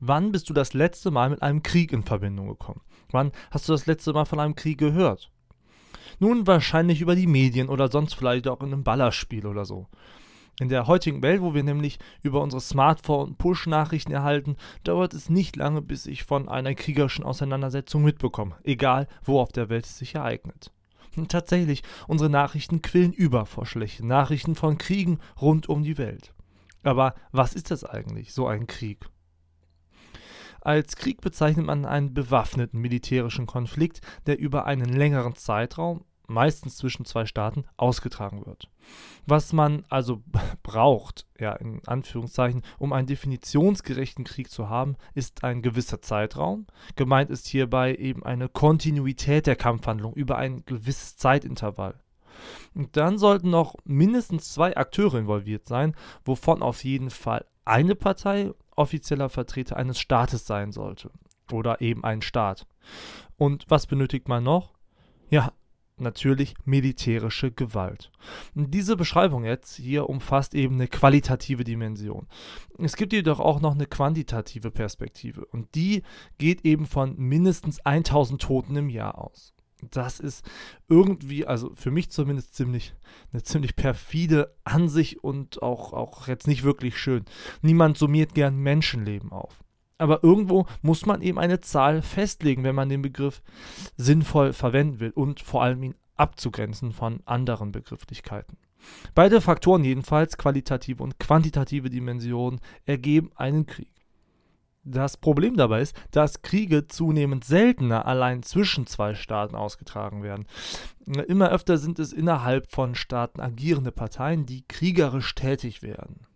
Wann bist du das letzte Mal mit einem Krieg in Verbindung gekommen? Wann hast du das letzte Mal von einem Krieg gehört? Nun wahrscheinlich über die Medien oder sonst vielleicht auch in einem Ballerspiel oder so. In der heutigen Welt, wo wir nämlich über unsere Smartphone Push-Nachrichten erhalten, dauert es nicht lange, bis ich von einer kriegerischen Auseinandersetzung mitbekomme, egal wo auf der Welt es sich ereignet. Und tatsächlich, unsere Nachrichten quillen über vor schlechten Nachrichten von Kriegen rund um die Welt. Aber was ist das eigentlich, so ein Krieg? Als Krieg bezeichnet man einen bewaffneten militärischen Konflikt, der über einen längeren Zeitraum, meistens zwischen zwei Staaten, ausgetragen wird. Was man also braucht, ja, in Anführungszeichen, um einen definitionsgerechten Krieg zu haben, ist ein gewisser Zeitraum. Gemeint ist hierbei eben eine Kontinuität der Kampfhandlung über ein gewisses Zeitintervall. Und dann sollten noch mindestens zwei Akteure involviert sein, wovon auf jeden Fall eine Partei offizieller Vertreter eines Staates sein sollte. Oder eben ein Staat. Und was benötigt man noch? Ja, natürlich militärische Gewalt. Diese Beschreibung jetzt hier umfasst eben eine qualitative Dimension. Es gibt jedoch auch noch eine quantitative Perspektive und die geht eben von mindestens 1000 Toten im Jahr aus das ist irgendwie, also für mich zumindest ziemlich, eine ziemlich perfide Ansicht und auch, auch jetzt nicht wirklich schön. Niemand summiert gern Menschenleben auf. Aber irgendwo muss man eben eine Zahl festlegen, wenn man den Begriff sinnvoll verwenden will und vor allem ihn abzugrenzen von anderen Begrifflichkeiten. Beide Faktoren jedenfalls, qualitative und quantitative Dimensionen, ergeben einen Krieg. Das Problem dabei ist, dass Kriege zunehmend seltener allein zwischen zwei Staaten ausgetragen werden. Immer öfter sind es innerhalb von Staaten agierende Parteien, die kriegerisch tätig werden.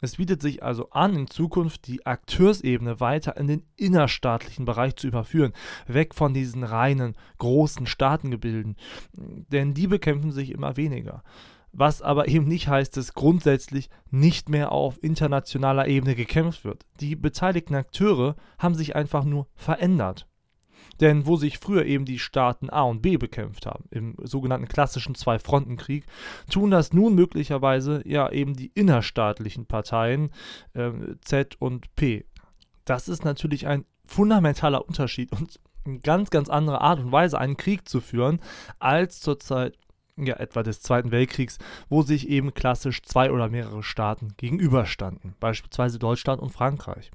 Es bietet sich also an, in Zukunft die Akteursebene weiter in den innerstaatlichen Bereich zu überführen, weg von diesen reinen großen Staatengebilden, denn die bekämpfen sich immer weniger was aber eben nicht heißt, dass grundsätzlich nicht mehr auf internationaler Ebene gekämpft wird. Die beteiligten Akteure haben sich einfach nur verändert. Denn wo sich früher eben die Staaten A und B bekämpft haben, im sogenannten klassischen Zwei-Fronten-Krieg, tun das nun möglicherweise ja eben die innerstaatlichen Parteien äh, Z und P. Das ist natürlich ein fundamentaler Unterschied und eine ganz, ganz andere Art und Weise, einen Krieg zu führen, als zurzeit ja, etwa des Zweiten Weltkriegs, wo sich eben klassisch zwei oder mehrere Staaten gegenüberstanden, beispielsweise Deutschland und Frankreich.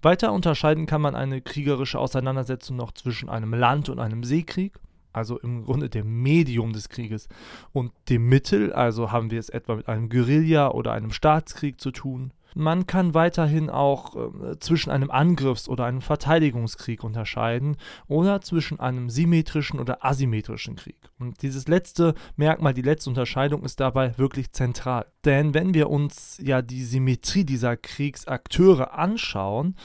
Weiter unterscheiden kann man eine kriegerische Auseinandersetzung noch zwischen einem Land- und einem Seekrieg, also im Grunde dem Medium des Krieges, und dem Mittel, also haben wir es etwa mit einem Guerilla- oder einem Staatskrieg zu tun. Man kann weiterhin auch äh, zwischen einem Angriffs- oder einem Verteidigungskrieg unterscheiden oder zwischen einem symmetrischen oder asymmetrischen Krieg. Und dieses letzte Merkmal, die letzte Unterscheidung ist dabei wirklich zentral. Denn wenn wir uns ja die Symmetrie dieser Kriegsakteure anschauen,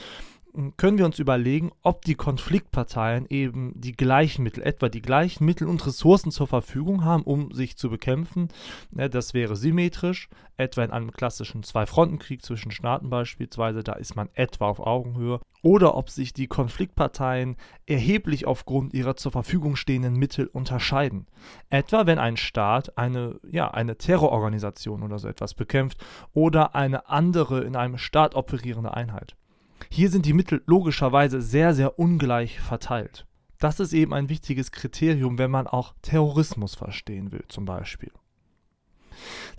können wir uns überlegen, ob die Konfliktparteien eben die gleichen Mittel, etwa die gleichen Mittel und Ressourcen zur Verfügung haben, um sich zu bekämpfen. Das wäre symmetrisch, etwa in einem klassischen Zwei-Fronten-Krieg zwischen Staaten beispielsweise, da ist man etwa auf Augenhöhe. Oder ob sich die Konfliktparteien erheblich aufgrund ihrer zur Verfügung stehenden Mittel unterscheiden. Etwa wenn ein Staat eine, ja, eine Terrororganisation oder so etwas bekämpft oder eine andere in einem Staat operierende Einheit. Hier sind die Mittel logischerweise sehr, sehr ungleich verteilt. Das ist eben ein wichtiges Kriterium, wenn man auch Terrorismus verstehen will, zum Beispiel.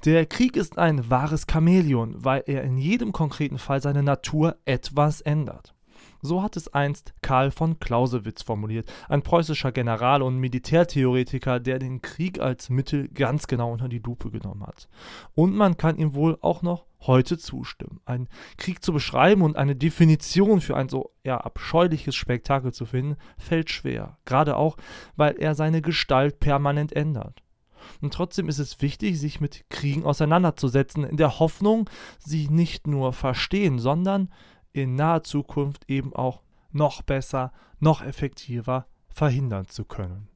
Der Krieg ist ein wahres Chamäleon, weil er in jedem konkreten Fall seine Natur etwas ändert. So hat es einst Karl von Clausewitz formuliert, ein preußischer General und Militärtheoretiker, der den Krieg als Mittel ganz genau unter die Lupe genommen hat. Und man kann ihm wohl auch noch heute zustimmen. Ein Krieg zu beschreiben und eine Definition für ein so ja, abscheuliches Spektakel zu finden, fällt schwer. Gerade auch, weil er seine Gestalt permanent ändert. Und trotzdem ist es wichtig, sich mit Kriegen auseinanderzusetzen, in der Hoffnung, sie nicht nur verstehen, sondern in naher Zukunft eben auch noch besser, noch effektiver verhindern zu können.